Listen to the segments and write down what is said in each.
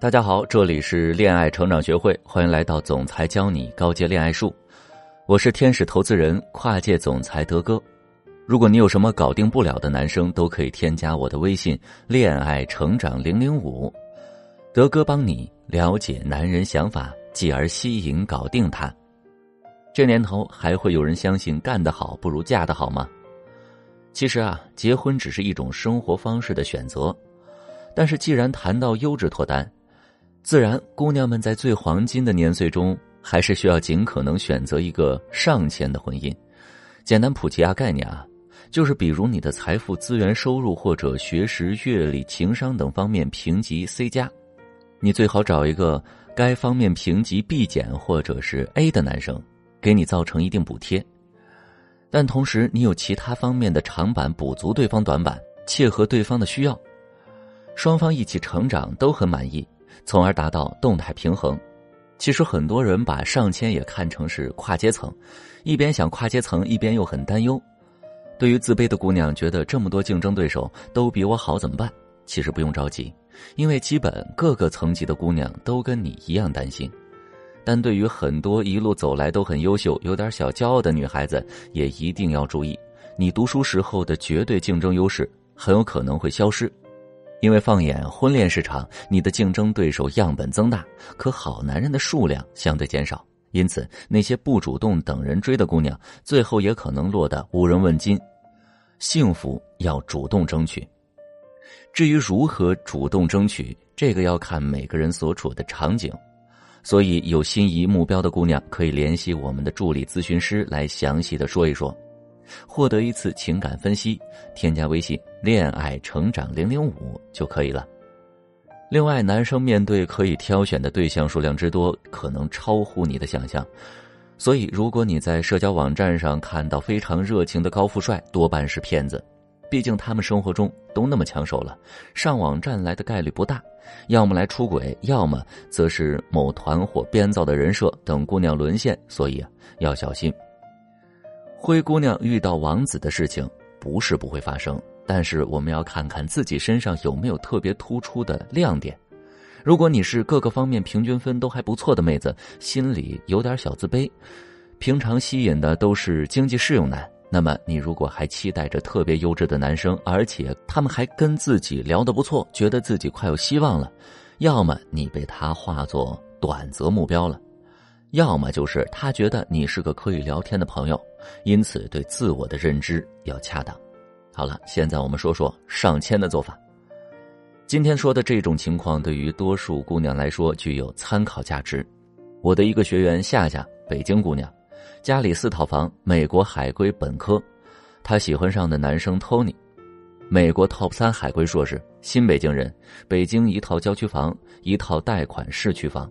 大家好，这里是恋爱成长学会，欢迎来到总裁教你高阶恋爱术。我是天使投资人、跨界总裁德哥。如果你有什么搞定不了的男生，都可以添加我的微信“恋爱成长零零五”，德哥帮你了解男人想法，继而吸引搞定他。这年头还会有人相信干得好不如嫁得好吗？其实啊，结婚只是一种生活方式的选择，但是既然谈到优质脱单。自然，姑娘们在最黄金的年岁中，还是需要尽可能选择一个上千的婚姻。简单普及下概念啊，就是比如你的财富、资源、收入或者学识、阅历、情商等方面评级 C 加，你最好找一个该方面评级 B 减或者是 A 的男生，给你造成一定补贴。但同时，你有其他方面的长板补足对方短板，切合对方的需要，双方一起成长都很满意。从而达到动态平衡。其实很多人把上千也看成是跨阶层，一边想跨阶层，一边又很担忧。对于自卑的姑娘，觉得这么多竞争对手都比我好怎么办？其实不用着急，因为基本各个层级的姑娘都跟你一样担心。但对于很多一路走来都很优秀、有点小骄傲的女孩子，也一定要注意，你读书时候的绝对竞争优势很有可能会消失。因为放眼婚恋市场，你的竞争对手样本增大，可好男人的数量相对减少，因此那些不主动等人追的姑娘，最后也可能落得无人问津。幸福要主动争取，至于如何主动争取，这个要看每个人所处的场景。所以有心仪目标的姑娘，可以联系我们的助理咨询师来详细的说一说。获得一次情感分析，添加微信“恋爱成长零零五”就可以了。另外，男生面对可以挑选的对象数量之多，可能超乎你的想象。所以，如果你在社交网站上看到非常热情的高富帅，多半是骗子。毕竟他们生活中都那么抢手了，上网站来的概率不大。要么来出轨，要么则是某团伙编造的人设，等姑娘沦陷。所以啊，要小心。灰姑娘遇到王子的事情不是不会发生，但是我们要看看自己身上有没有特别突出的亮点。如果你是各个方面平均分都还不错的妹子，心里有点小自卑，平常吸引的都是经济适用男，那么你如果还期待着特别优质的男生，而且他们还跟自己聊得不错，觉得自己快有希望了，要么你被他化作短择目标了。要么就是他觉得你是个可以聊天的朋友，因此对自我的认知要恰当。好了，现在我们说说上签的做法。今天说的这种情况，对于多数姑娘来说具有参考价值。我的一个学员夏夏，北京姑娘，家里四套房，美国海归本科，她喜欢上的男生 Tony，美国 Top 三海归硕士，新北京人，北京一套郊区房，一套贷款市区房。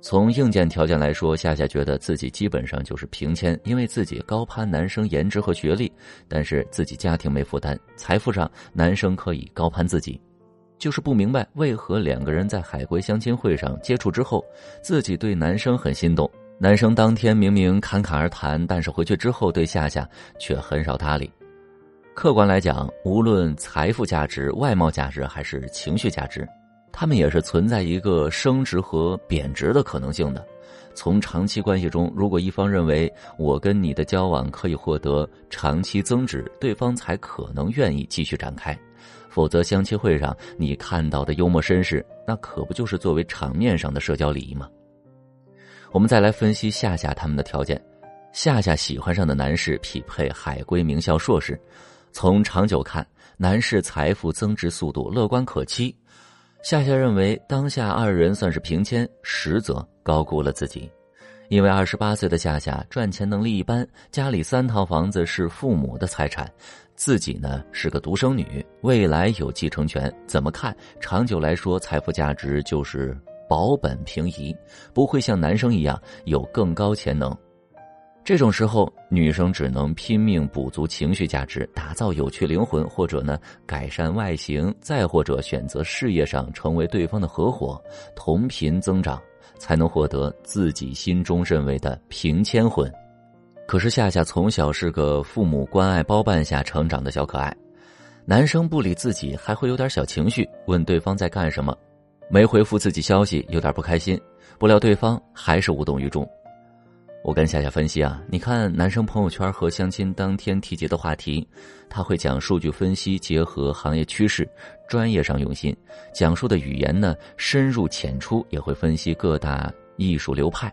从硬件条件来说，夏夏觉得自己基本上就是平签，因为自己高攀男生颜值和学历，但是自己家庭没负担，财富上男生可以高攀自己，就是不明白为何两个人在海归相亲会上接触之后，自己对男生很心动，男生当天明明侃侃而谈，但是回去之后对夏夏却很少搭理。客观来讲，无论财富价值、外貌价值还是情绪价值。他们也是存在一个升值和贬值的可能性的。从长期关系中，如果一方认为我跟你的交往可以获得长期增值，对方才可能愿意继续展开。否则，相亲会上你看到的幽默绅士，那可不就是作为场面上的社交礼仪吗？我们再来分析夏夏他们的条件。夏夏喜欢上的男士匹配海归名校硕士，从长久看，男士财富增值速度乐观可期。夏夏认为，当下二人算是平签，实则高估了自己。因为二十八岁的夏夏赚钱能力一般，家里三套房子是父母的财产，自己呢是个独生女，未来有继承权。怎么看，长久来说，财富价值就是保本平移，不会像男生一样有更高潜能。这种时候，女生只能拼命补足情绪价值，打造有趣灵魂，或者呢改善外形，再或者选择事业上成为对方的合伙，同频增长，才能获得自己心中认为的平迁婚。可是夏夏从小是个父母关爱包办下成长的小可爱，男生不理自己还会有点小情绪，问对方在干什么，没回复自己消息，有点不开心。不料对方还是无动于衷。我跟夏夏分析啊，你看男生朋友圈和相亲当天提及的话题，他会讲数据分析，结合行业趋势，专业上用心。讲述的语言呢，深入浅出，也会分析各大艺术流派，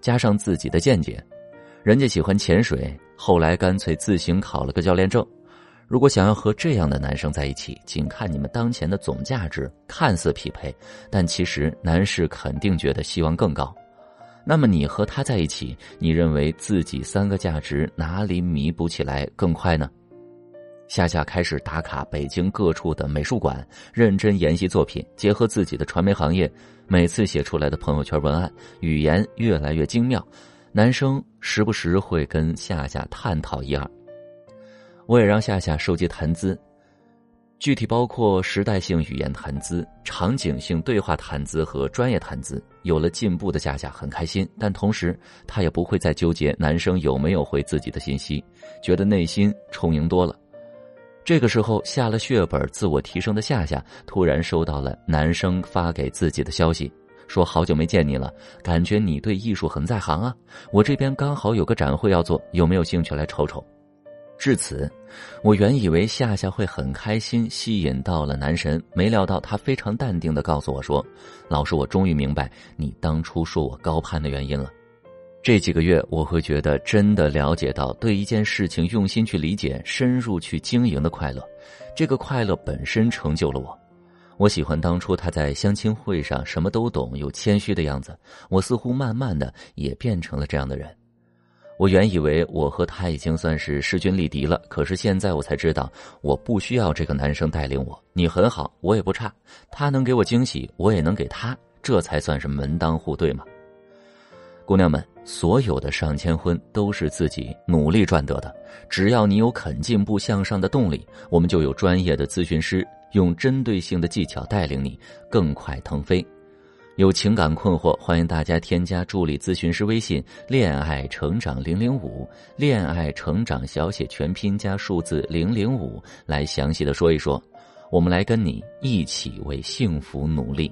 加上自己的见解。人家喜欢潜水，后来干脆自行考了个教练证。如果想要和这样的男生在一起，仅看你们当前的总价值，看似匹配，但其实男士肯定觉得希望更高。那么你和他在一起，你认为自己三个价值哪里弥补起来更快呢？夏夏开始打卡北京各处的美术馆，认真研习作品，结合自己的传媒行业，每次写出来的朋友圈文案语言越来越精妙，男生时不时会跟夏夏探讨一二。我也让夏夏收集谈资。具体包括时代性语言谈资、场景性对话谈资和专业谈资。有了进步的夏夏很开心，但同时她也不会再纠结男生有没有回自己的信息，觉得内心充盈多了。这个时候下了血本自我提升的夏夏突然收到了男生发给自己的消息，说好久没见你了，感觉你对艺术很在行啊。我这边刚好有个展会要做，有没有兴趣来瞅瞅？至此，我原以为夏夏会很开心，吸引到了男神，没料到他非常淡定的告诉我说：“老师，我终于明白你当初说我高攀的原因了。这几个月，我会觉得真的了解到对一件事情用心去理解、深入去经营的快乐，这个快乐本身成就了我。我喜欢当初他在相亲会上什么都懂又谦虚的样子，我似乎慢慢的也变成了这样的人。”我原以为我和他已经算是势均力敌了，可是现在我才知道，我不需要这个男生带领我。你很好，我也不差，他能给我惊喜，我也能给他，这才算是门当户对嘛。姑娘们，所有的上千婚都是自己努力赚得的，只要你有肯进步向上的动力，我们就有专业的咨询师，用针对性的技巧带领你更快腾飞。有情感困惑，欢迎大家添加助理咨询师微信“恋爱成长零零五”，恋爱成长小写全拼加数字零零五，来详细的说一说，我们来跟你一起为幸福努力。